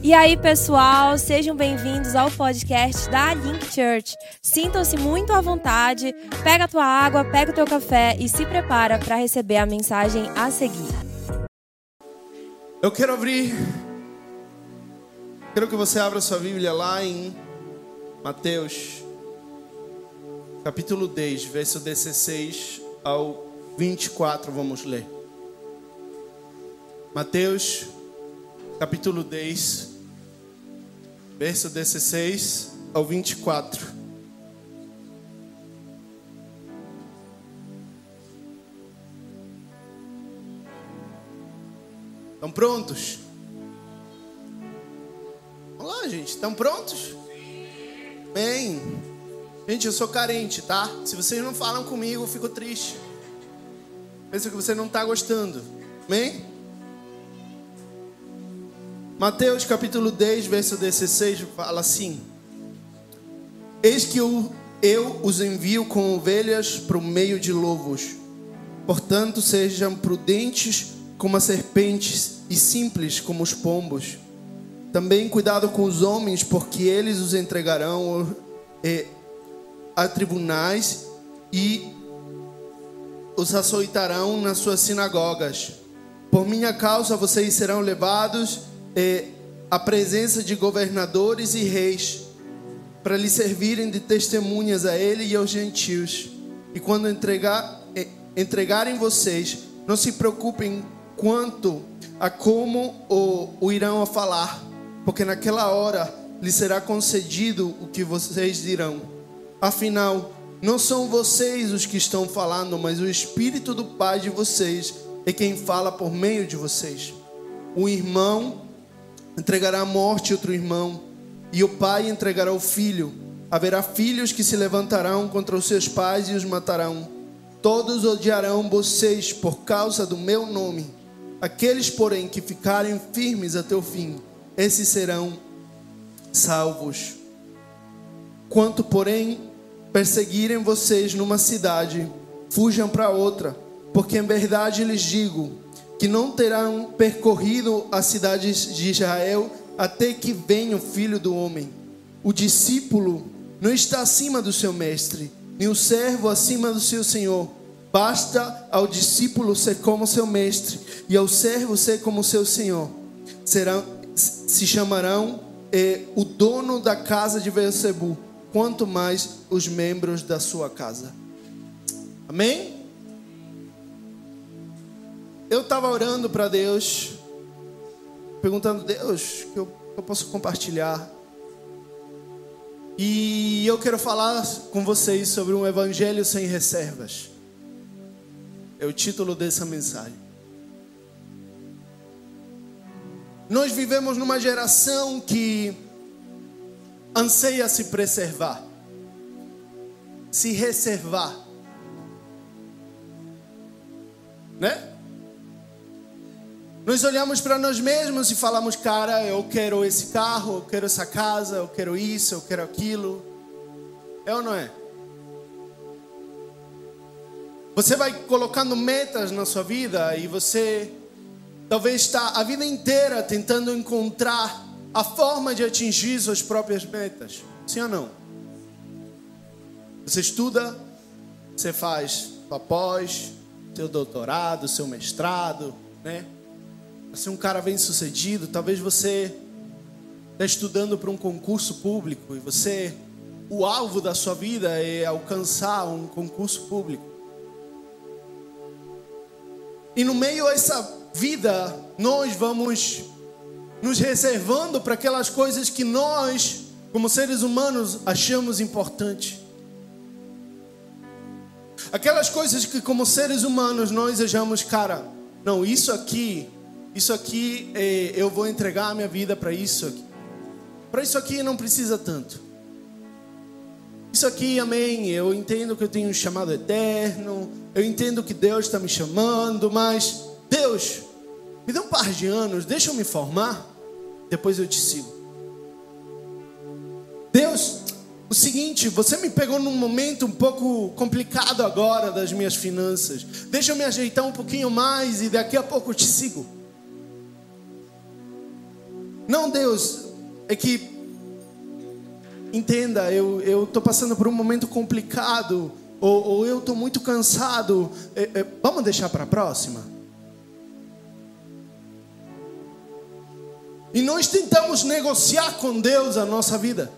E aí, pessoal, sejam bem-vindos ao podcast da Link Church. Sintam-se muito à vontade, pega a tua água, pega o teu café e se prepara para receber a mensagem a seguir. Eu quero abrir. Quero que você abra sua Bíblia lá em Mateus, capítulo 10, verso 16 ao 24, vamos ler. Mateus, capítulo 10, verso 16 ao 24. Estão prontos? Vamos lá, gente. Estão prontos? Bem. Gente, eu sou carente, tá? Se vocês não falam comigo, eu fico triste. Pensa que você não está gostando. Amém? Mateus capítulo 10, verso 16 fala assim: Eis que eu, eu os envio com ovelhas para o meio de lobos. Portanto, sejam prudentes como as serpentes e simples como os pombos. Também cuidado com os homens, porque eles os entregarão eh, a tribunais e os açoitarão nas suas sinagogas. Por minha causa vocês serão levados eh, à presença de governadores e reis, para lhe servirem de testemunhas a ele e aos gentios. E quando entregar, eh, entregarem vocês, não se preocupem quanto a como o, o irão a falar, porque naquela hora lhe será concedido o que vocês dirão. Afinal, não são vocês os que estão falando, mas o Espírito do Pai de vocês é quem fala por meio de vocês. O irmão entregará à morte outro irmão, e o pai entregará o filho. Haverá filhos que se levantarão contra os seus pais e os matarão. Todos odiarão vocês por causa do meu nome. Aqueles, porém, que ficarem firmes até o fim, esses serão salvos. Quanto, porém, perseguirem vocês numa cidade, fujam para outra, porque em verdade lhes digo que não terão percorrido as cidades de Israel até que venha o filho do homem. O discípulo não está acima do seu mestre, nem o servo acima do seu senhor. Basta ao discípulo ser como seu mestre e ao servo ser como seu senhor. Serão, se chamarão eh, o dono da casa de Beelzebub, quanto mais os membros da sua casa. Amém? Eu estava orando para Deus, perguntando, Deus, que eu, eu posso compartilhar. E eu quero falar com vocês sobre um evangelho sem reservas. É o título dessa mensagem. Nós vivemos numa geração que anseia se preservar, se reservar, né? Nós olhamos para nós mesmos e falamos, cara, eu quero esse carro, eu quero essa casa, eu quero isso, eu quero aquilo. É ou não é? Você vai colocando metas na sua vida e você talvez está a vida inteira tentando encontrar a forma de atingir suas próprias metas. Sim ou não? Você estuda, você faz sua seu doutorado, seu mestrado, né? Ser um cara bem sucedido, talvez você está estudando para um concurso público e você, o alvo da sua vida é alcançar um concurso público. E no meio dessa vida, nós vamos nos reservando para aquelas coisas que nós, como seres humanos, achamos importantes. Aquelas coisas que, como seres humanos, nós achamos, cara, não, isso aqui isso aqui é, eu vou entregar a minha vida para isso aqui. Para isso aqui não precisa tanto. Isso aqui, amém. Eu entendo que eu tenho um chamado eterno. Eu entendo que Deus está me chamando, mas Deus, me dê um par de anos, deixa eu me formar, depois eu te sigo. Deus, o seguinte, você me pegou num momento um pouco complicado agora das minhas finanças. Deixa eu me ajeitar um pouquinho mais e daqui a pouco eu te sigo. Não, Deus, é que entenda, eu eu tô passando por um momento complicado ou, ou eu tô muito cansado. É, é, vamos deixar para a próxima. E nós tentamos negociar com Deus a nossa vida.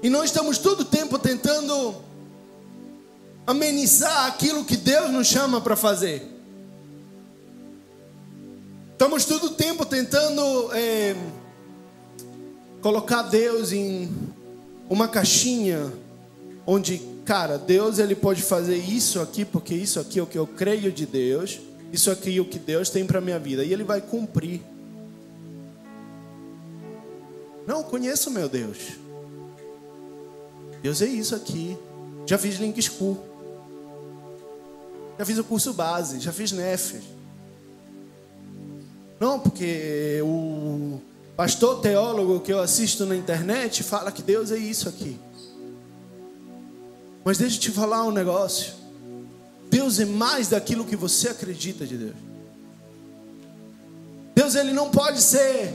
E nós estamos todo o tempo tentando amenizar aquilo que Deus nos chama para fazer. Estamos todo o tempo tentando é, colocar Deus em uma caixinha onde, cara, Deus ele pode fazer isso aqui porque isso aqui é o que eu creio de Deus, isso aqui é o que Deus tem para minha vida e ele vai cumprir. Não, conheço meu Deus. Deus é isso aqui. Já fiz Link School. Já fiz o curso base, já fiz NEF. Não, porque o pastor teólogo que eu assisto na internet fala que Deus é isso aqui. Mas deixa eu te falar um negócio. Deus é mais daquilo que você acredita de Deus. Deus ele não pode ser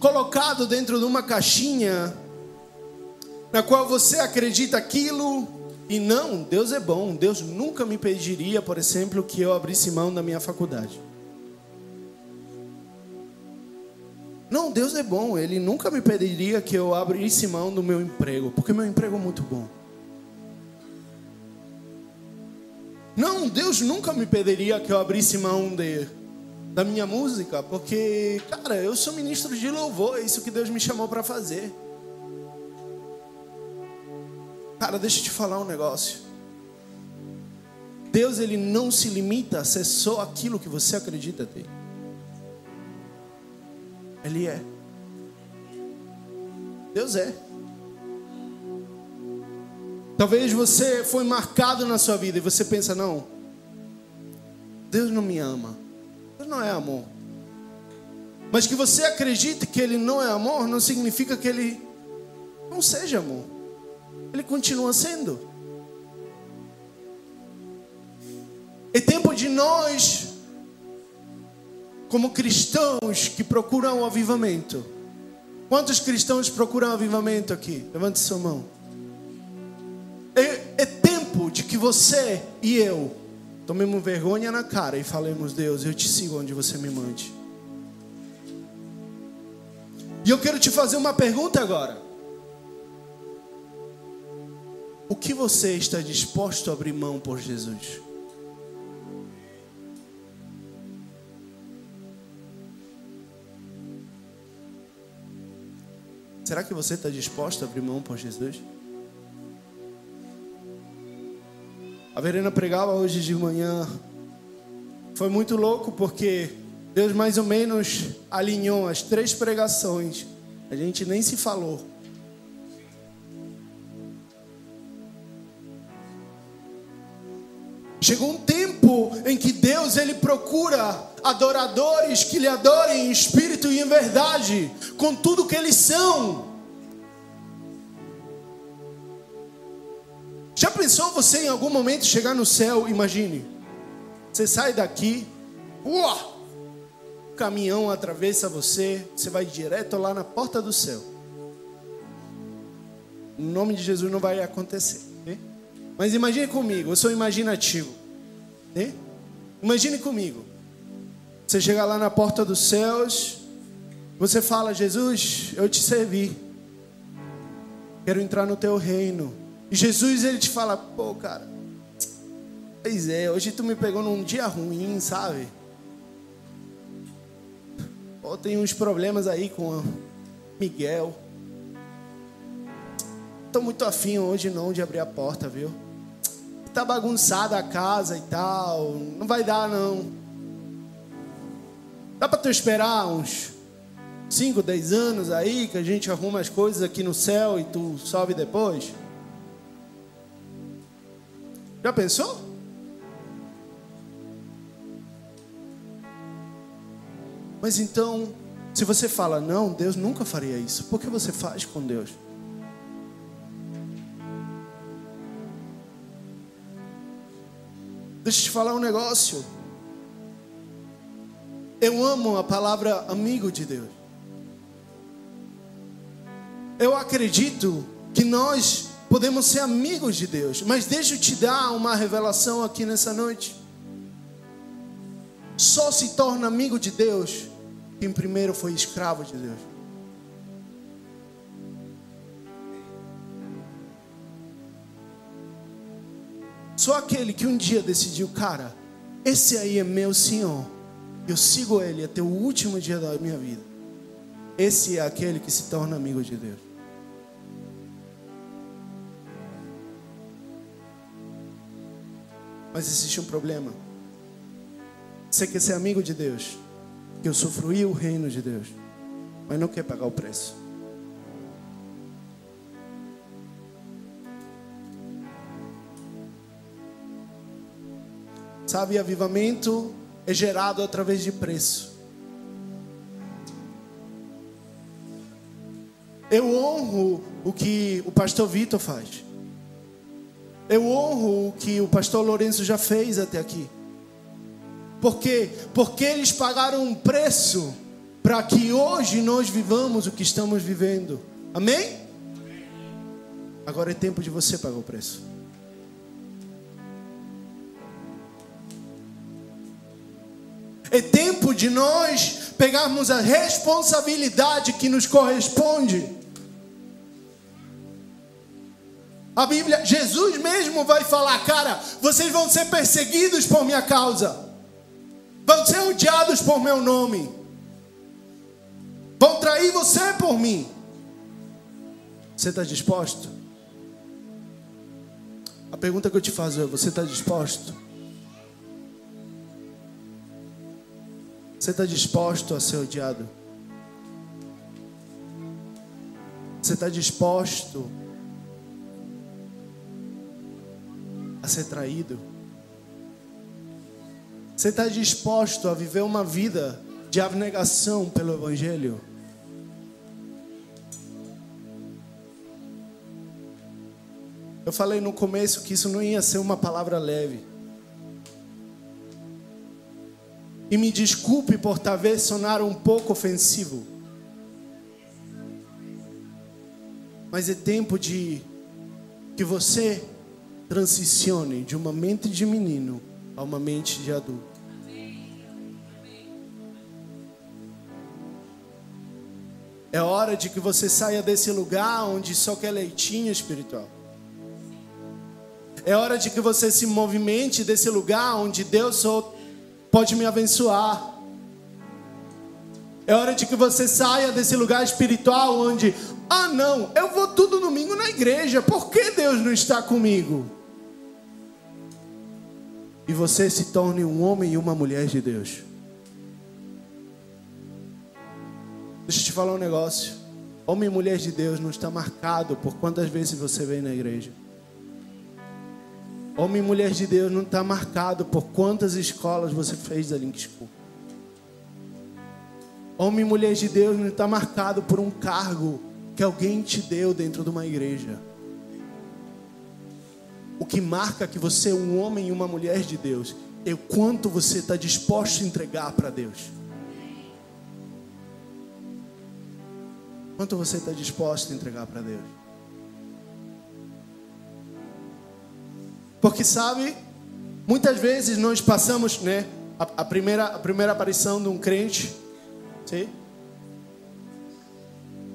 colocado dentro de uma caixinha na qual você acredita aquilo e não, Deus é bom. Deus nunca me pediria, por exemplo, que eu abrisse mão da minha faculdade. Não, Deus é bom. Ele nunca me pediria que eu abrisse mão do meu emprego, porque meu emprego é muito bom. Não, Deus nunca me pediria que eu abrisse mão de, da minha música, porque, cara, eu sou ministro de louvor, é isso que Deus me chamou para fazer. Cara, deixa eu te falar um negócio. Deus ele não se limita a ser só aquilo que você acredita ter. Ele é. Deus é. Talvez você foi marcado na sua vida e você pensa, não, Deus não me ama. Deus não é amor. Mas que você acredite que Ele não é amor, não significa que Ele não seja amor. Ele continua sendo. É tempo de nós, como cristãos que procuram o avivamento. Quantos cristãos procuram avivamento aqui? Levante sua mão. É, é tempo de que você e eu tomemos vergonha na cara e falemos: Deus, eu te sigo onde você me mande. E eu quero te fazer uma pergunta agora. O que você está disposto a abrir mão por Jesus? Será que você está disposto a abrir mão por Jesus? A Verena pregava hoje de manhã. Foi muito louco porque Deus mais ou menos alinhou as três pregações. A gente nem se falou. Chegou um tempo em que Deus ele procura adoradores que lhe adorem em espírito e em verdade, com tudo que eles são. Já pensou você em algum momento chegar no céu? Imagine, você sai daqui, uau, o caminhão atravessa você, você vai direto lá na porta do céu. Em nome de Jesus não vai acontecer. Mas imagine comigo, eu sou imaginativo. Né? Imagine comigo. Você chega lá na porta dos céus, você fala: Jesus, eu te servi. Quero entrar no teu reino. E Jesus ele te fala: Pô, cara, pois é, hoje tu me pegou num dia ruim, sabe? Pô, tem uns problemas aí com Miguel. Tô muito afim hoje não de abrir a porta, viu? Tá bagunçada a casa e tal, não vai dar não. Dá para tu esperar uns 5, 10 anos aí que a gente arruma as coisas aqui no céu e tu sobe depois? Já pensou? Mas então, se você fala não, Deus nunca faria isso. Por que você faz com Deus? Deixa eu te falar um negócio. Eu amo a palavra amigo de Deus. Eu acredito que nós podemos ser amigos de Deus, mas deixa eu te dar uma revelação aqui nessa noite. Só se torna amigo de Deus quem primeiro foi escravo de Deus. Só aquele que um dia decidiu, cara, esse aí é meu Senhor, eu sigo Ele até o último dia da minha vida. Esse é aquele que se torna amigo de Deus. Mas existe um problema. Você quer ser amigo de Deus, que usufruir o reino de Deus, mas não quer pagar o preço. Sabe, avivamento é gerado através de preço. Eu honro o que o pastor Vitor faz. Eu honro o que o pastor Lourenço já fez até aqui. Por quê? Porque eles pagaram um preço para que hoje nós vivamos o que estamos vivendo. Amém? Agora é tempo de você pagar o preço. É tempo de nós pegarmos a responsabilidade que nos corresponde. A Bíblia, Jesus mesmo vai falar, cara, vocês vão ser perseguidos por minha causa, vão ser odiados por meu nome, vão trair você por mim. Você está disposto? A pergunta que eu te faço é: você está disposto? Você está disposto a ser odiado? Você está disposto a ser traído? Você está disposto a viver uma vida de abnegação pelo Evangelho? Eu falei no começo que isso não ia ser uma palavra leve. E me desculpe por talvez sonar um pouco ofensivo. Mas é tempo de que você transicione de uma mente de menino a uma mente de adulto. É hora de que você saia desse lugar onde só quer leitinho espiritual. É hora de que você se movimente desse lugar onde Deus só pode me abençoar. É hora de que você saia desse lugar espiritual onde, ah, não, eu vou todo domingo na igreja, por que Deus não está comigo? E você se torne um homem e uma mulher de Deus. Deixa eu te falar um negócio. Homem e mulher de Deus não está marcado por quantas vezes você vem na igreja. Homem e mulher de Deus não está marcado por quantas escolas você fez da Link School. Homem e mulher de Deus não está marcado por um cargo que alguém te deu dentro de uma igreja. O que marca que você é um homem e uma mulher de Deus é o quanto você está disposto a entregar para Deus. Quanto você está disposto a entregar para Deus? Porque sabe, muitas vezes nós passamos, né, a, a primeira a primeira aparição de um crente, sim?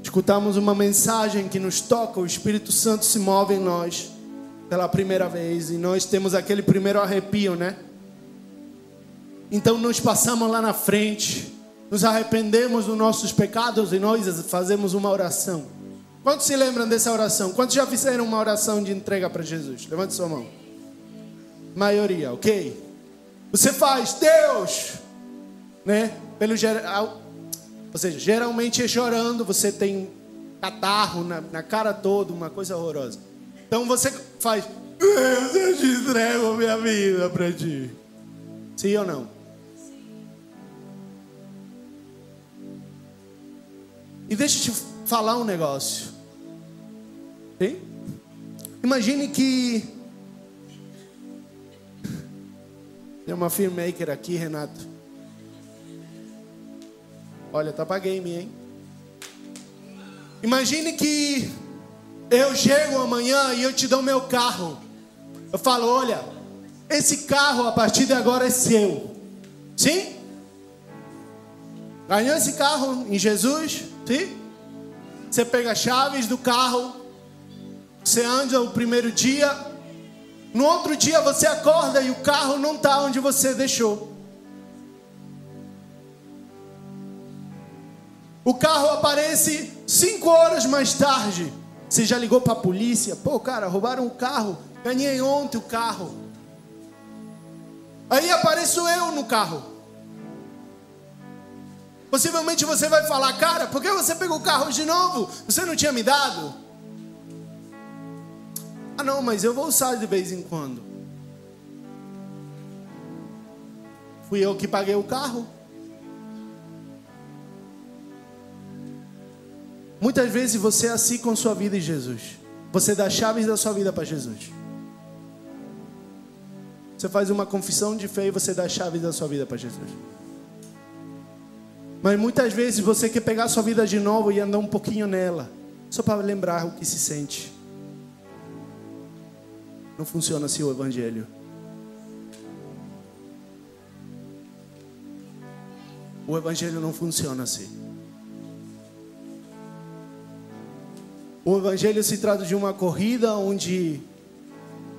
Escutamos uma mensagem que nos toca, o Espírito Santo se move em nós pela primeira vez e nós temos aquele primeiro arrepio, né? Então nós passamos lá na frente, nos arrependemos dos nossos pecados e nós fazemos uma oração. Quantos se lembram dessa oração? Quantos já fizeram uma oração de entrega para Jesus? Levante sua mão maioria, ok? Você faz, Deus, né? Pelo geral, ou seja, geralmente é chorando, você tem catarro na, na cara toda, uma coisa horrorosa. Então você faz, Deus, eu te entrego minha vida para ti. Sim ou não? E deixa eu te falar um negócio. Sim? Imagine que Tem uma filmmaker aqui, Renato. Olha, tá pra game, hein? Imagine que eu chego amanhã e eu te dou meu carro. Eu falo, olha, esse carro a partir de agora é seu. Sim? Ganhou esse carro em Jesus? Sim? Você pega as chaves do carro, você anda o primeiro dia, no outro dia você acorda e o carro não está onde você deixou. O carro aparece cinco horas mais tarde. Você já ligou para a polícia? Pô, cara, roubaram o carro. Ganhei ontem o carro. Aí apareço eu no carro. Possivelmente você vai falar, cara, por que você pegou o carro de novo? Você não tinha me dado? Ah, não, mas eu vou usar de vez em quando. Fui eu que paguei o carro. Muitas vezes você é assim com sua vida em Jesus. Você dá chaves da sua vida para Jesus. Você faz uma confissão de fé e você dá chaves da sua vida para Jesus. Mas muitas vezes você quer pegar sua vida de novo e andar um pouquinho nela, só para lembrar o que se sente. Não funciona assim o Evangelho. O Evangelho não funciona assim. O Evangelho se trata de uma corrida onde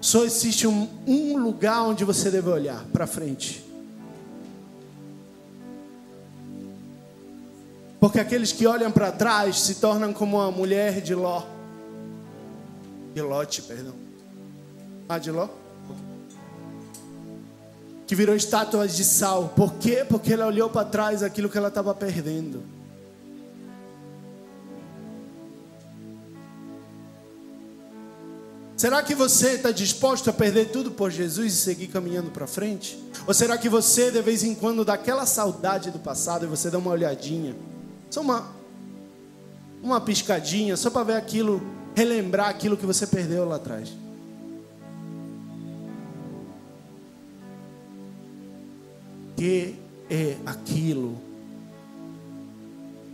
só existe um, um lugar onde você deve olhar para frente. Porque aqueles que olham para trás se tornam como a mulher de Ló. De Lote, perdão. Adiló, que virou estátuas de sal. Por quê? Porque ela olhou para trás aquilo que ela estava perdendo. Será que você está disposto a perder tudo por Jesus e seguir caminhando para frente? Ou será que você, de vez em quando, dá aquela saudade do passado e você dá uma olhadinha? Só uma, uma piscadinha, só para ver aquilo, relembrar aquilo que você perdeu lá atrás. Que é aquilo?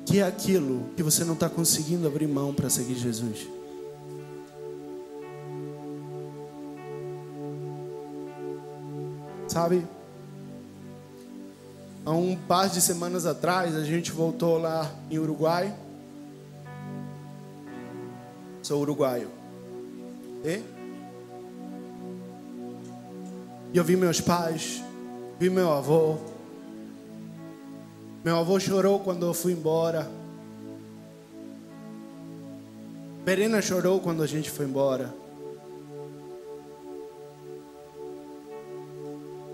Que é aquilo que você não está conseguindo abrir mão para seguir Jesus? Sabe? Há um par de semanas atrás, a gente voltou lá em Uruguai. Sou uruguaio. E? E eu vi meus pais Vi meu avô. Meu avô chorou quando eu fui embora. Verena chorou quando a gente foi embora.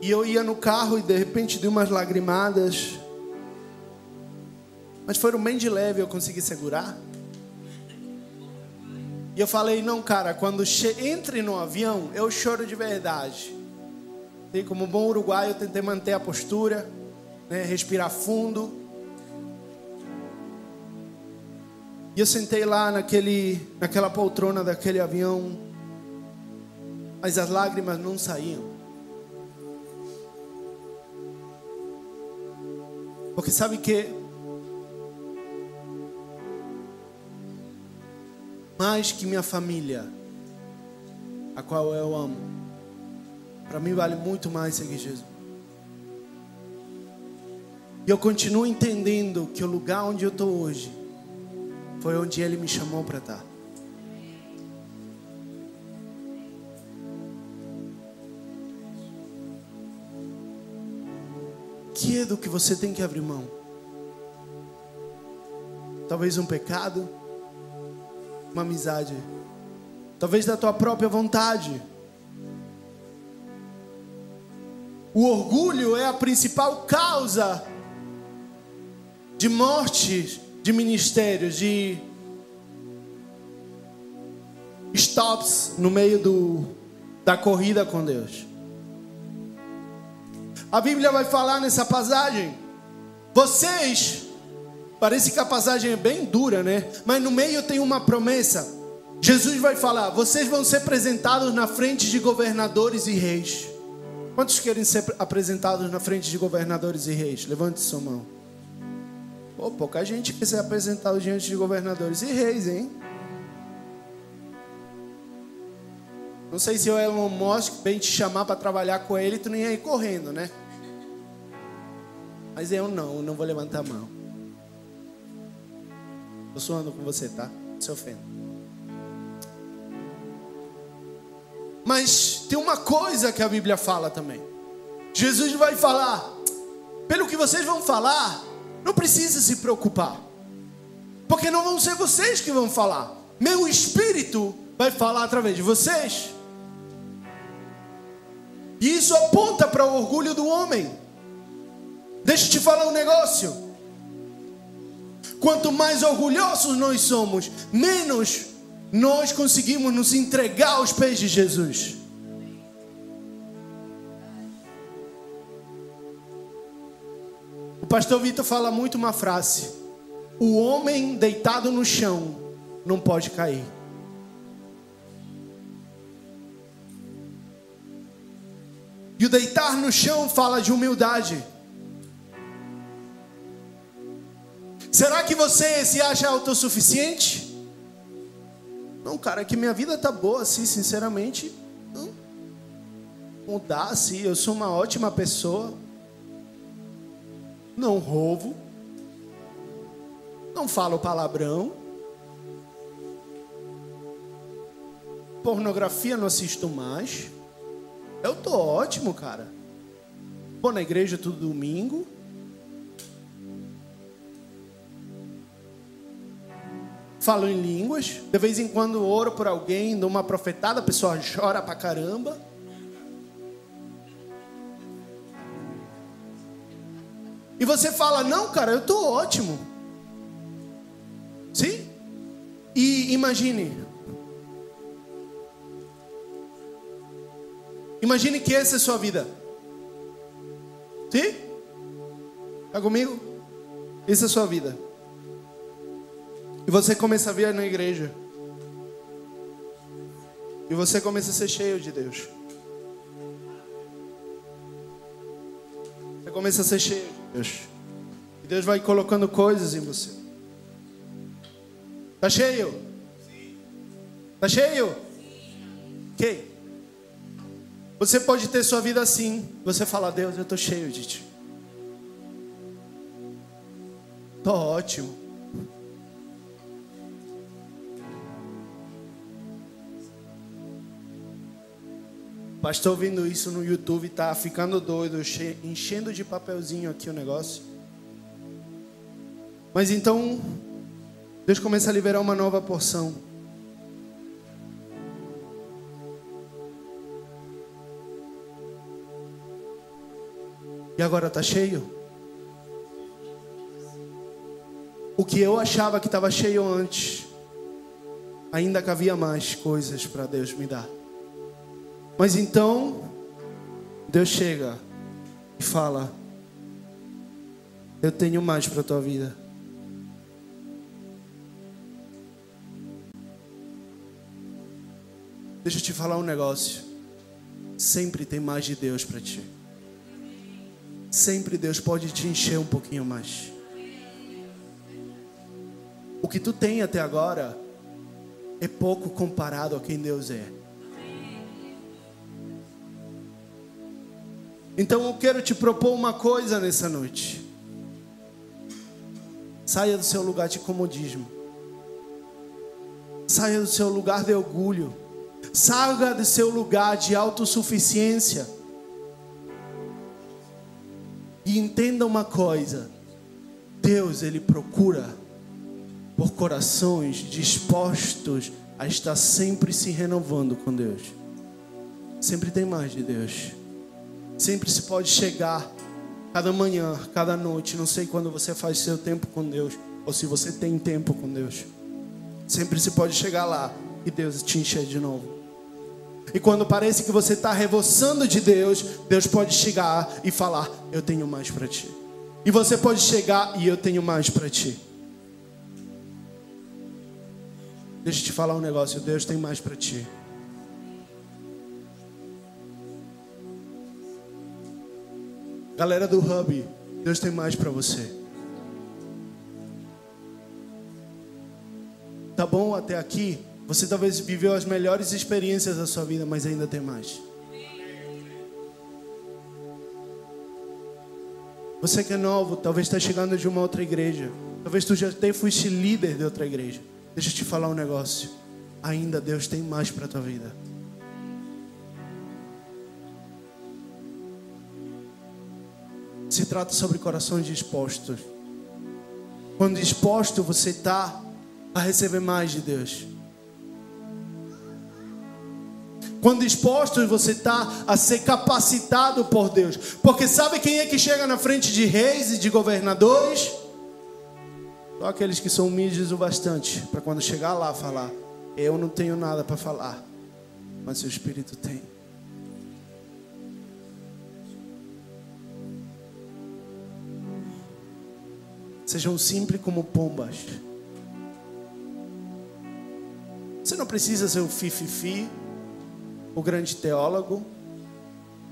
E eu ia no carro e de repente dei umas lagrimadas. Mas foram bem de leve, eu consegui segurar. E eu falei: não, cara, quando entre no avião, eu choro de verdade. E como bom uruguaio, eu tentei manter a postura, né, respirar fundo. E eu sentei lá naquele, naquela poltrona daquele avião, mas as lágrimas não saíam. Porque sabe que mais que minha família, a qual eu amo, para mim vale muito mais seguir Jesus. E eu continuo entendendo que o lugar onde eu estou hoje foi onde Ele me chamou para estar. Que é do que você tem que abrir mão? Talvez um pecado, uma amizade, talvez da tua própria vontade. O orgulho é a principal causa de mortes de ministérios, de stops no meio do, da corrida com Deus. A Bíblia vai falar nessa passagem, vocês, parece que a passagem é bem dura, né? Mas no meio tem uma promessa. Jesus vai falar: vocês vão ser apresentados na frente de governadores e reis. Quantos querem ser apresentados na frente de governadores e reis? Levante sua mão. Pô, pouca gente quer ser apresentado diante de governadores e reis, hein? Não sei se o Elon Musk vem te chamar para trabalhar com ele, tu nem ia ir correndo, né? Mas eu não, não vou levantar a mão. Tô suando com você, tá? Se ofenda. Mas tem uma coisa que a Bíblia fala também. Jesus vai falar, pelo que vocês vão falar, não precisa se preocupar. Porque não vão ser vocês que vão falar. Meu espírito vai falar através de vocês. E isso aponta para o orgulho do homem. Deixa eu te falar um negócio. Quanto mais orgulhosos nós somos, menos nós conseguimos nos entregar aos pés de Jesus. O pastor Vitor fala muito uma frase: O homem deitado no chão não pode cair. E o deitar no chão fala de humildade. Será que você se acha autossuficiente? Não, cara, é que minha vida tá boa, assim, sinceramente. Não. Mudar, assim, eu sou uma ótima pessoa. Não roubo. Não falo palavrão. Pornografia não assisto mais. Eu tô ótimo, cara. Vou na igreja todo domingo. Falo em línguas, de vez em quando oro por alguém, dou uma profetada, a pessoa chora pra caramba. E você fala: Não, cara, eu tô ótimo. Sim? E imagine. Imagine que essa é a sua vida. Sim? Está comigo? Essa é a sua vida. E você começa a vir na igreja. E você começa a ser cheio de Deus. Você começa a ser cheio de Deus. E Deus vai colocando coisas em você. Tá cheio? Tá cheio? Ok. Você pode ter sua vida assim. Você fala, Deus, eu estou cheio de ti. Estou ótimo. Pastor ouvindo isso no YouTube tá ficando doido, enchendo de papelzinho aqui o negócio. Mas então, Deus começa a liberar uma nova porção. E agora está cheio? O que eu achava que estava cheio antes, ainda havia mais coisas para Deus me dar. Mas então, Deus chega e fala: Eu tenho mais para a tua vida. Deixa eu te falar um negócio. Sempre tem mais de Deus para ti. Sempre Deus pode te encher um pouquinho mais. O que tu tem até agora é pouco comparado a quem Deus é. Então eu quero te propor uma coisa nessa noite. Saia do seu lugar de comodismo. Saia do seu lugar de orgulho. Saia do seu lugar de autossuficiência. E entenda uma coisa: Deus, Ele procura por corações dispostos a estar sempre se renovando com Deus. Sempre tem mais de Deus. Sempre se pode chegar cada manhã, cada noite, não sei quando você faz seu tempo com Deus, ou se você tem tempo com Deus. Sempre se pode chegar lá e Deus te encher de novo. E quando parece que você está reboçando de Deus, Deus pode chegar e falar: Eu tenho mais para ti. E você pode chegar e eu tenho mais para ti. Deixa eu te falar um negócio: Deus tem mais para ti. Galera do Hub, Deus tem mais para você. Tá bom até aqui? Você talvez viveu as melhores experiências da sua vida, mas ainda tem mais. Você que é novo, talvez está chegando de uma outra igreja. Talvez tu já tenha fosse líder de outra igreja. Deixa eu te falar um negócio. Ainda Deus tem mais para tua vida. Se trata sobre corações dispostos. Quando disposto você está a receber mais de Deus. Quando disposto você está a ser capacitado por Deus. Porque sabe quem é que chega na frente de reis e de governadores? Só aqueles que são humildes o bastante para quando chegar lá falar: Eu não tenho nada para falar, mas o Espírito tem. Sejam simples como pombas. Você não precisa ser o fififi, o grande teólogo,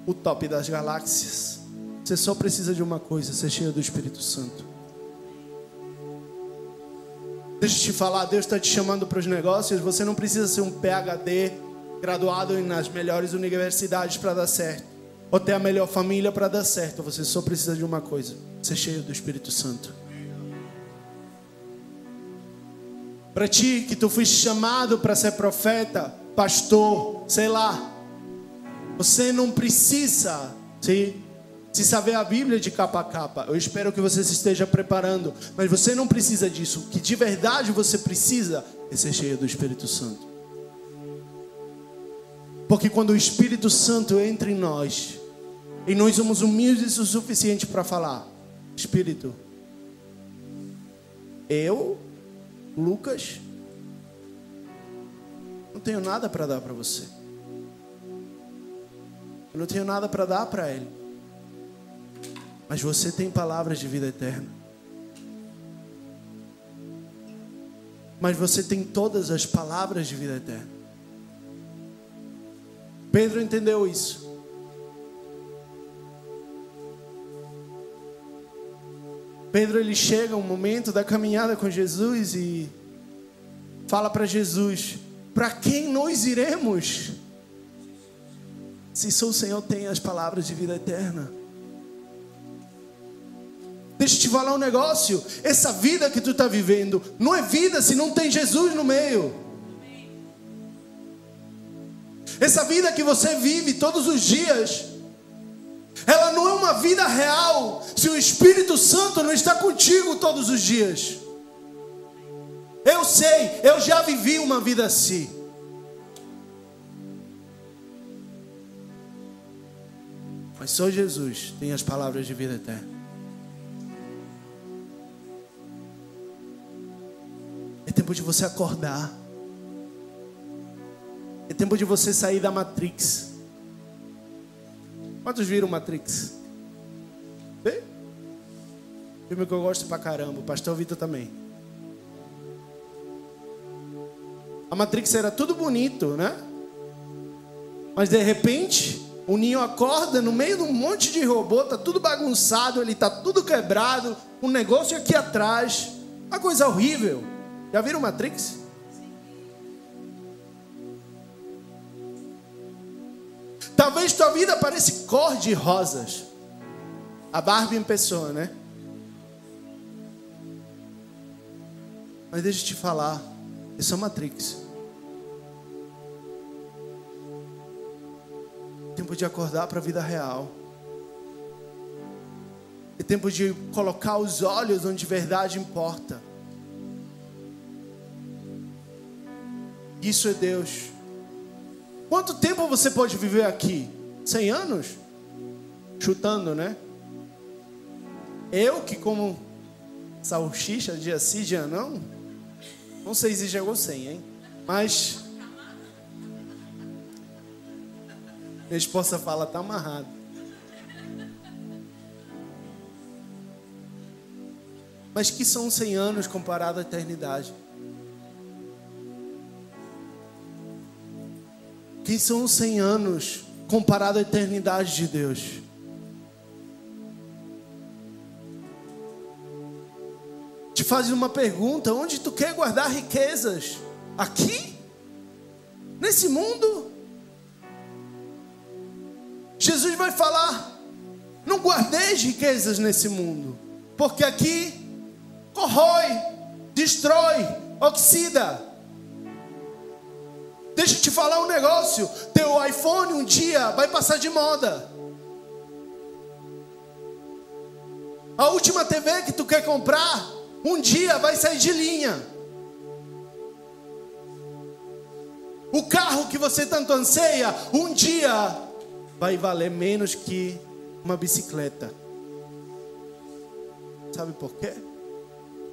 o top das galáxias. Você só precisa de uma coisa: ser cheio do Espírito Santo. Deixa eu te falar, Deus está te chamando para os negócios. Você não precisa ser um PhD graduado nas melhores universidades para dar certo, ou ter a melhor família para dar certo. Você só precisa de uma coisa: ser cheio do Espírito Santo. Para ti que tu foste chamado para ser profeta, pastor, sei lá, você não precisa, sim, se saber a Bíblia de capa a capa. Eu espero que você se esteja preparando, mas você não precisa disso. O que de verdade você precisa é ser cheio do Espírito Santo. Porque quando o Espírito Santo entra em nós, e nós somos humildes o suficiente para falar: Espírito, eu, Lucas, não tenho nada para dar para você. Eu não tenho nada para dar para ele. Mas você tem palavras de vida eterna. Mas você tem todas as palavras de vida eterna. Pedro entendeu isso. Pedro ele chega um momento da caminhada com Jesus e fala para Jesus: Para quem nós iremos? Se só o Senhor tem as palavras de vida eterna. Deixa eu te falar um negócio. Essa vida que tu está vivendo não é vida se não tem Jesus no meio. Essa vida que você vive todos os dias, ela não é uma vida real se o Espírito Santo não está contigo todos os dias. Eu sei, eu já vivi uma vida assim. Mas só Jesus tem as palavras de vida eterna. É tempo de você acordar. É tempo de você sair da Matrix. Quantos viram Matrix? Vê? Filme que eu gosto pra caramba. O pastor Vitor também. A Matrix era tudo bonito, né? Mas de repente, o Ninho acorda no meio de um monte de robô, tá tudo bagunçado, ele tá tudo quebrado, um negócio aqui atrás, uma coisa horrível. Já viram Matrix? Talvez tua vida pareça cor de rosas. A Barbie em pessoa, né? Mas deixa eu te falar, isso é Matrix. Tempo de acordar para a vida real. É tempo de colocar os olhos onde verdade importa. Isso é Deus. Quanto tempo você pode viver aqui? 100 anos? Chutando, né? Eu que como salsicha dia sim, dia não. Não sei se chegou 100, hein? Mas minha esposa fala, tá amarrado. Mas que são 100 anos comparado à eternidade? Que são os 100 anos comparado à eternidade de Deus? te faz uma pergunta: onde tu quer guardar riquezas? Aqui? Nesse mundo? Jesus vai falar: não guardeis riquezas nesse mundo, porque aqui corrói, destrói, oxida. Deixa eu te falar um negócio: teu iPhone um dia vai passar de moda. A última TV que tu quer comprar, um dia vai sair de linha. O carro que você tanto anseia, um dia vai valer menos que uma bicicleta. Sabe por quê?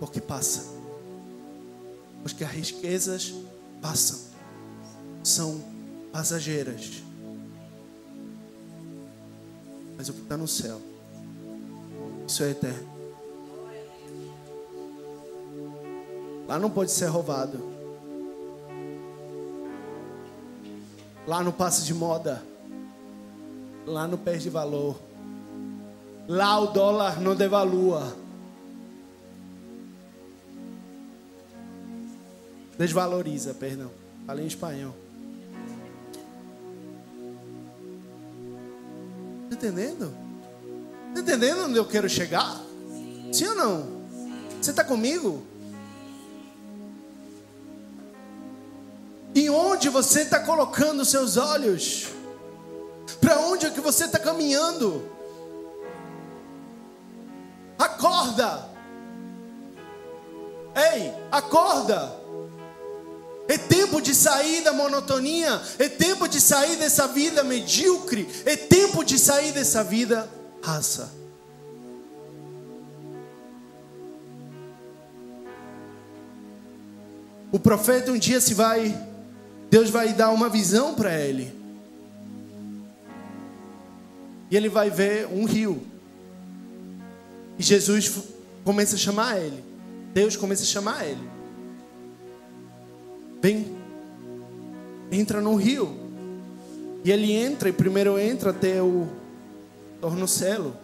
Porque passa. Porque as riquezas passam. São passageiras. Mas o que está no céu, isso é eterno. Lá não pode ser roubado. Lá não passa de moda. Lá não perde valor. Lá o dólar não devalua. Desvaloriza, perdão. Falei em espanhol. Tá entendendo? Tá entendendo onde eu quero chegar? Sim ou não? Você está comigo? Em onde você está colocando seus olhos? Para onde é que você está caminhando? Acorda! Ei, acorda! É tempo de sair da monotonia, é tempo de sair dessa vida medíocre, é tempo de sair dessa vida raça. O profeta um dia se vai, Deus vai dar uma visão para ele. E ele vai ver um rio. E Jesus começa a chamar ele. Deus começa a chamar ele. Vem, entra no rio. E ele entra, e primeiro entra até o tornocelo.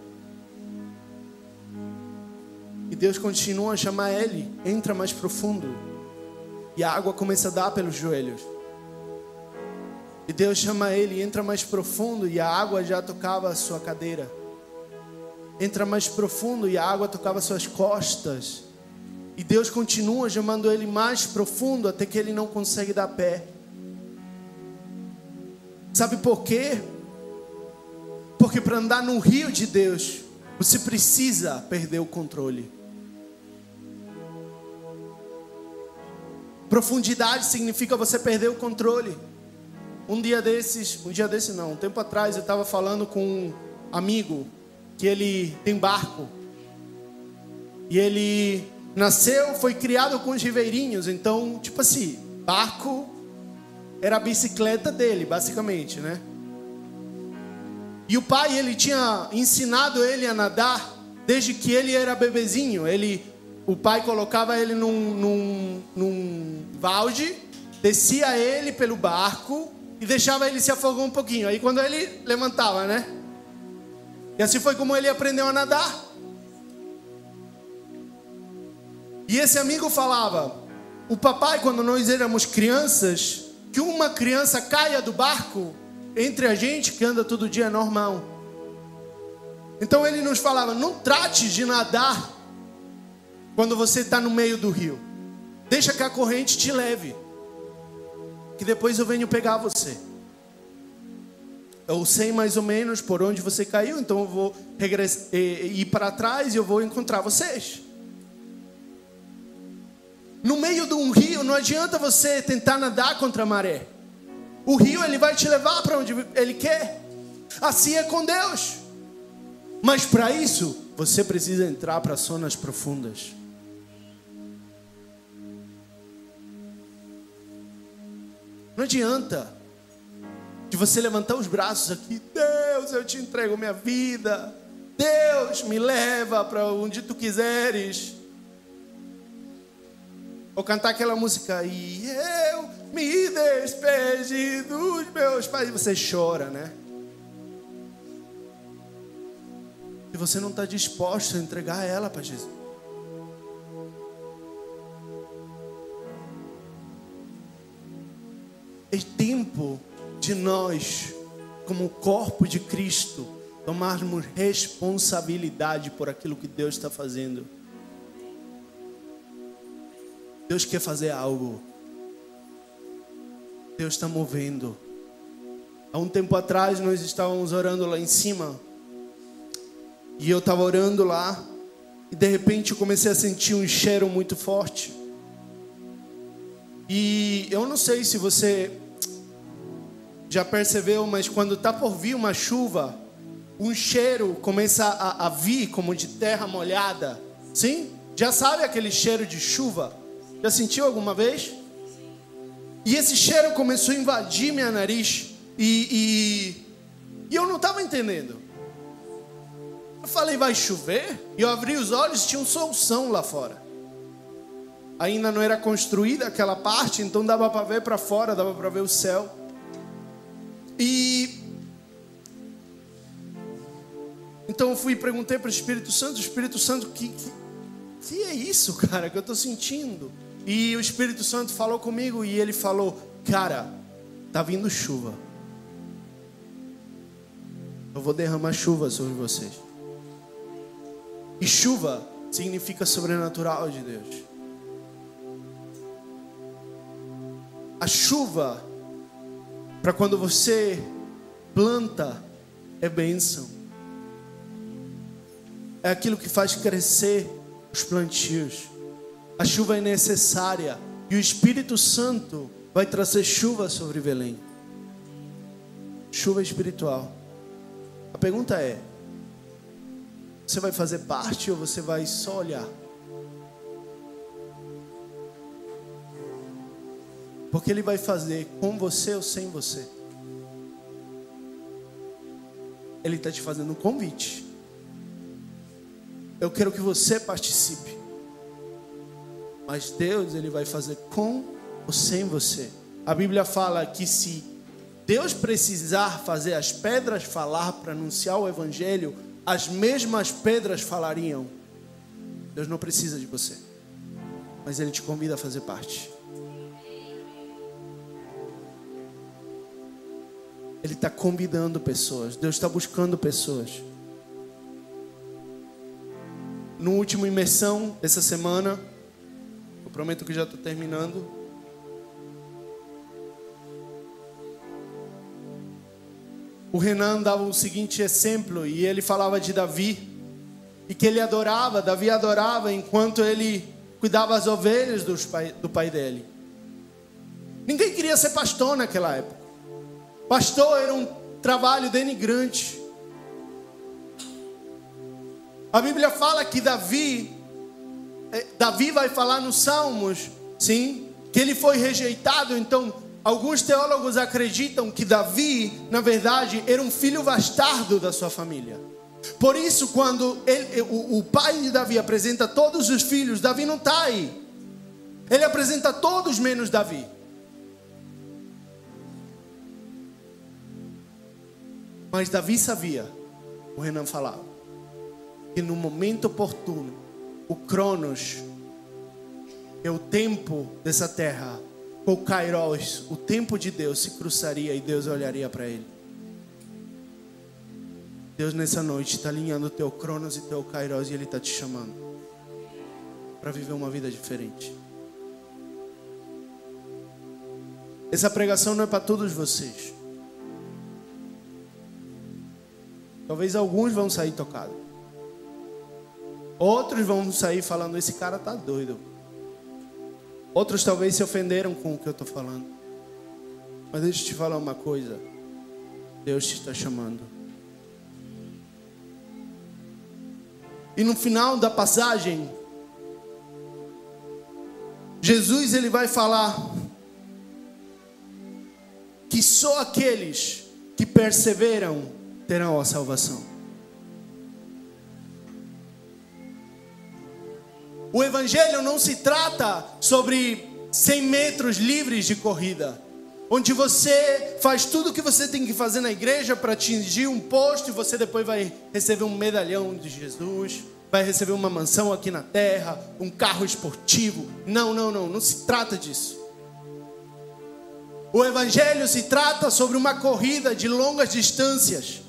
E Deus continua a chamar ele, entra mais profundo. E a água começa a dar pelos joelhos. E Deus chama ele, entra mais profundo, e a água já tocava a sua cadeira entra mais profundo e a água tocava suas costas. E Deus continua chamando ele mais profundo até que ele não consegue dar pé. Sabe por quê? Porque para andar no rio de Deus, você precisa perder o controle. Profundidade significa você perder o controle. Um dia desses, um dia desse não, um tempo atrás eu estava falando com um amigo que ele tem barco. E ele nasceu, foi criado com os ribeirinhos. Então, tipo assim, barco era a bicicleta dele, basicamente, né? E o pai, ele tinha ensinado ele a nadar desde que ele era bebezinho. Ele, o pai colocava ele num, num, num balde, descia ele pelo barco e deixava ele se afogar um pouquinho. Aí quando ele levantava, né? E assim foi como ele aprendeu a nadar. E esse amigo falava: o papai, quando nós éramos crianças, que uma criança caia do barco entre a gente que anda todo dia normal. Então ele nos falava: não trate de nadar quando você está no meio do rio. Deixa que a corrente te leve, que depois eu venho pegar você eu sei mais ou menos por onde você caiu, então eu vou ir para trás e eu vou encontrar vocês. No meio de um rio, não adianta você tentar nadar contra a maré. O rio ele vai te levar para onde ele quer. Assim é com Deus. Mas para isso, você precisa entrar para zonas profundas. Não adianta de você levantar os braços aqui, Deus, eu te entrego minha vida. Deus, me leva para onde tu quiseres. Ou cantar aquela música e eu me despedi dos meus pais. E você chora, né? E você não está disposto a entregar ela para Jesus. É tempo de nós, como corpo de Cristo, tomarmos responsabilidade por aquilo que Deus está fazendo. Deus quer fazer algo. Deus está movendo. Há um tempo atrás nós estávamos orando lá em cima. E eu estava orando lá. E de repente eu comecei a sentir um cheiro muito forte. E eu não sei se você já percebeu, mas quando está por vir uma chuva, um cheiro começa a, a vir como de terra molhada. Sim? Já sabe aquele cheiro de chuva? Já sentiu alguma vez? E esse cheiro começou a invadir minha nariz. E, e, e eu não estava entendendo. Eu falei, vai chover? E eu abri os olhos, tinha um solução lá fora. Ainda não era construída aquela parte, então dava para ver para fora, dava para ver o céu. E então eu fui e perguntei para o Espírito Santo, Espírito Santo, que, que, que é isso, cara, que eu estou sentindo? E o Espírito Santo falou comigo e ele falou: Cara, tá vindo chuva. Eu vou derramar chuva sobre vocês. E chuva significa sobrenatural de Deus. A chuva, para quando você planta, é bênção. É aquilo que faz crescer os plantios. A chuva é necessária e o Espírito Santo vai trazer chuva sobre Belém. Chuva espiritual. A pergunta é: você vai fazer parte ou você vai só olhar? Porque Ele vai fazer com você ou sem você. Ele está te fazendo um convite. Eu quero que você participe. Mas Deus, Ele vai fazer com ou sem você. A Bíblia fala que se Deus precisar fazer as pedras falar para anunciar o Evangelho, as mesmas pedras falariam. Deus não precisa de você, mas Ele te convida a fazer parte. Ele está convidando pessoas, Deus está buscando pessoas. No último imersão dessa semana, prometo que já estou terminando. o Renan dava o seguinte exemplo e ele falava de Davi e que ele adorava, Davi adorava enquanto ele cuidava das ovelhas do pai, do pai dele. Ninguém queria ser pastor naquela época. Pastor era um trabalho denigrante. A Bíblia fala que Davi, Davi vai falar nos Salmos, sim, que ele foi rejeitado, então Alguns teólogos acreditam que Davi, na verdade, era um filho bastardo da sua família. Por isso, quando ele, o, o, pai de Davi apresenta todos os filhos, Davi não está aí. Ele apresenta todos menos Davi. Mas Davi sabia, o Renan falava, que no momento oportuno, o Cronos, é o tempo dessa terra, o Kairos, o tempo de Deus se cruzaria e Deus olharia para ele. Deus nessa noite está alinhando o teu Cronos e teu Kairos e Ele está te chamando para viver uma vida diferente. Essa pregação não é para todos vocês. Talvez alguns vão sair tocados. Outros vão sair falando: esse cara tá doido. Outros talvez se ofenderam com o que eu estou falando. Mas deixa eu te falar uma coisa. Deus te está chamando. E no final da passagem, Jesus ele vai falar que só aqueles que perseveram terão a salvação. O Evangelho não se trata sobre 100 metros livres de corrida, onde você faz tudo o que você tem que fazer na igreja para atingir um posto e você depois vai receber um medalhão de Jesus, vai receber uma mansão aqui na terra, um carro esportivo. Não, não, não, não se trata disso. O Evangelho se trata sobre uma corrida de longas distâncias.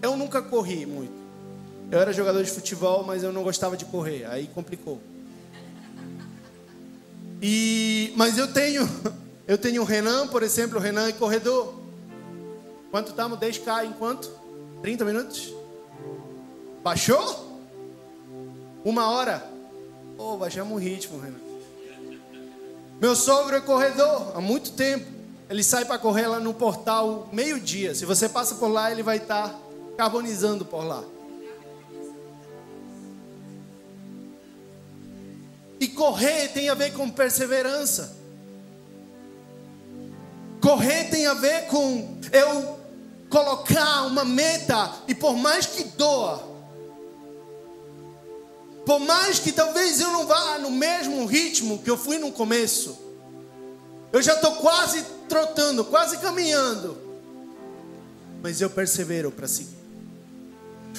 Eu nunca corri muito. Eu era jogador de futebol, mas eu não gostava de correr. Aí complicou. E, mas eu tenho, eu tenho o Renan, por exemplo, o Renan é corredor. Quanto estamos? 10k em quanto? 30 minutos? Baixou? Uma hora? Oh, baixamos o ritmo, Renan. Meu sogro é corredor há muito tempo. Ele sai para correr lá no portal meio-dia. Se você passa por lá, ele vai estar tá carbonizando por lá. E correr tem a ver com perseverança. Correr tem a ver com eu colocar uma meta e por mais que doa, por mais que talvez eu não vá no mesmo ritmo que eu fui no começo, eu já estou quase trotando, quase caminhando, mas eu persevero para seguir.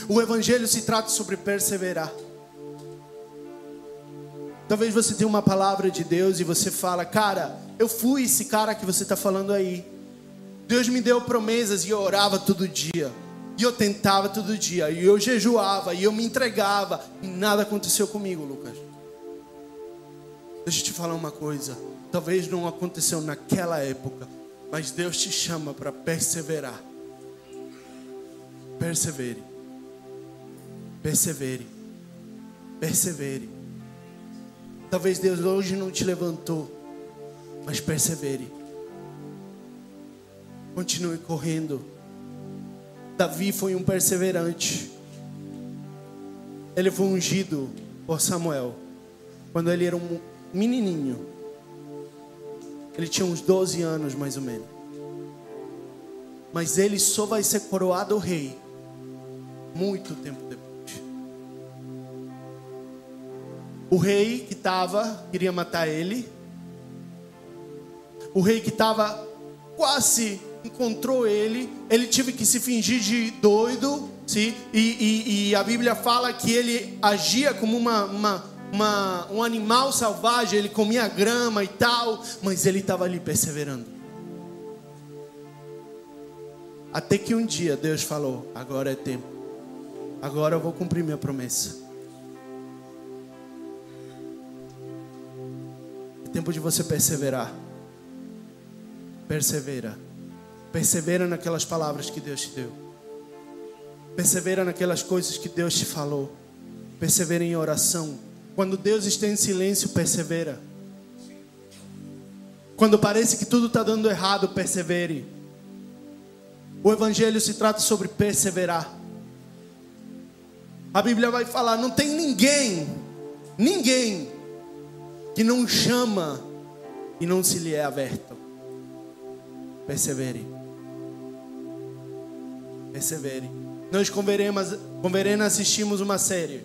O Evangelho se trata sobre perseverar. Talvez você tenha uma palavra de Deus e você fala, cara, eu fui esse cara que você está falando aí. Deus me deu promessas e eu orava todo dia. E eu tentava todo dia. E eu jejuava. E eu me entregava. E nada aconteceu comigo, Lucas. Deixa eu te falar uma coisa. Talvez não aconteceu naquela época. Mas Deus te chama para perseverar. Persevere. Persevere. Persevere. Talvez Deus hoje não te levantou. Mas persevere. Continue correndo. Davi foi um perseverante. Ele foi ungido por Samuel quando ele era um menininho. Ele tinha uns 12 anos mais ou menos. Mas ele só vai ser coroado rei muito tempo depois. O rei que estava, queria matar ele. O rei que estava quase encontrou ele, ele teve que se fingir de doido, sim? E, e, e a Bíblia fala que ele agia como uma, uma, uma, um animal selvagem, ele comia grama e tal, mas ele estava ali perseverando. Até que um dia Deus falou: agora é tempo, agora eu vou cumprir minha promessa. Tempo de você perseverar. Persevera. Persevera naquelas palavras que Deus te deu. Persevera naquelas coisas que Deus te falou. Persevera em oração. Quando Deus está em silêncio, persevera. Quando parece que tudo está dando errado, persevere. O Evangelho se trata sobre perseverar. A Bíblia vai falar: não tem ninguém, ninguém, que não chama e não se lhe é aberto. Persevere. Persevere. Nós com Verena assistimos uma série,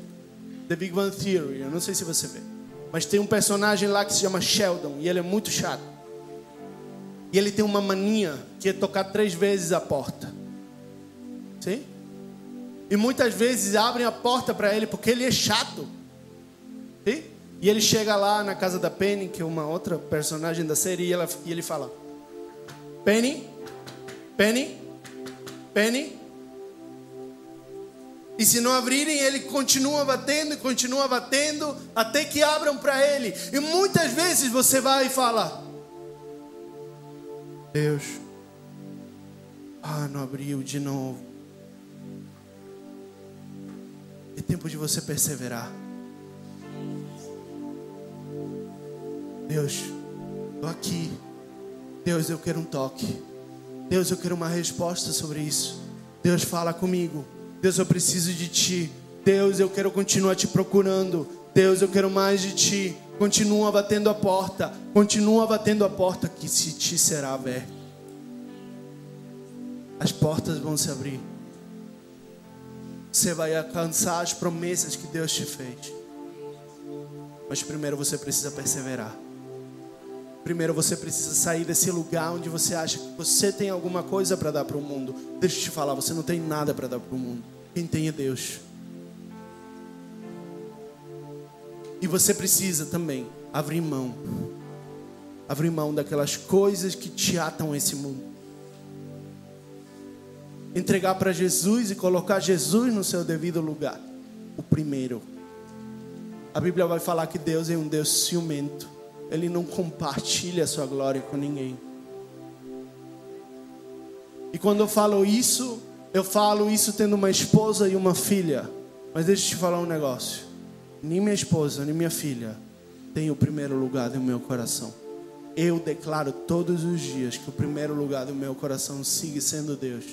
The Big Bang Theory. Eu não sei se você vê. Mas tem um personagem lá que se chama Sheldon e ele é muito chato. E ele tem uma mania que é tocar três vezes a porta. Sim? E muitas vezes abrem a porta para ele porque ele é chato. Sim? E ele chega lá na casa da Penny, que é uma outra personagem da série, e, ela, e ele fala: Penny, Penny, Penny. E se não abrirem, ele continua batendo e continua batendo até que abram para ele. E muitas vezes você vai e fala: Deus, ah, não abriu de novo. É tempo de você perseverar. Deus, estou aqui. Deus, eu quero um toque. Deus, eu quero uma resposta sobre isso. Deus, fala comigo. Deus, eu preciso de Ti. Deus, eu quero continuar te procurando. Deus, eu quero mais de Ti. Continua batendo a porta. Continua batendo a porta que se te será aberta. As portas vão se abrir. Você vai alcançar as promessas que Deus te fez. Mas primeiro você precisa perseverar. Primeiro você precisa sair desse lugar onde você acha que você tem alguma coisa para dar para o mundo. Deixa eu te falar, você não tem nada para dar para o mundo. Quem tem é Deus. E você precisa também abrir mão. abrir mão daquelas coisas que te atam esse mundo. Entregar para Jesus e colocar Jesus no seu devido lugar, o primeiro. A Bíblia vai falar que Deus é um Deus ciumento. Ele não compartilha a sua glória com ninguém. E quando eu falo isso, eu falo isso tendo uma esposa e uma filha. Mas deixa eu te falar um negócio. Nem minha esposa, nem minha filha tem o primeiro lugar do meu coração. Eu declaro todos os dias que o primeiro lugar do meu coração sigue sendo Deus.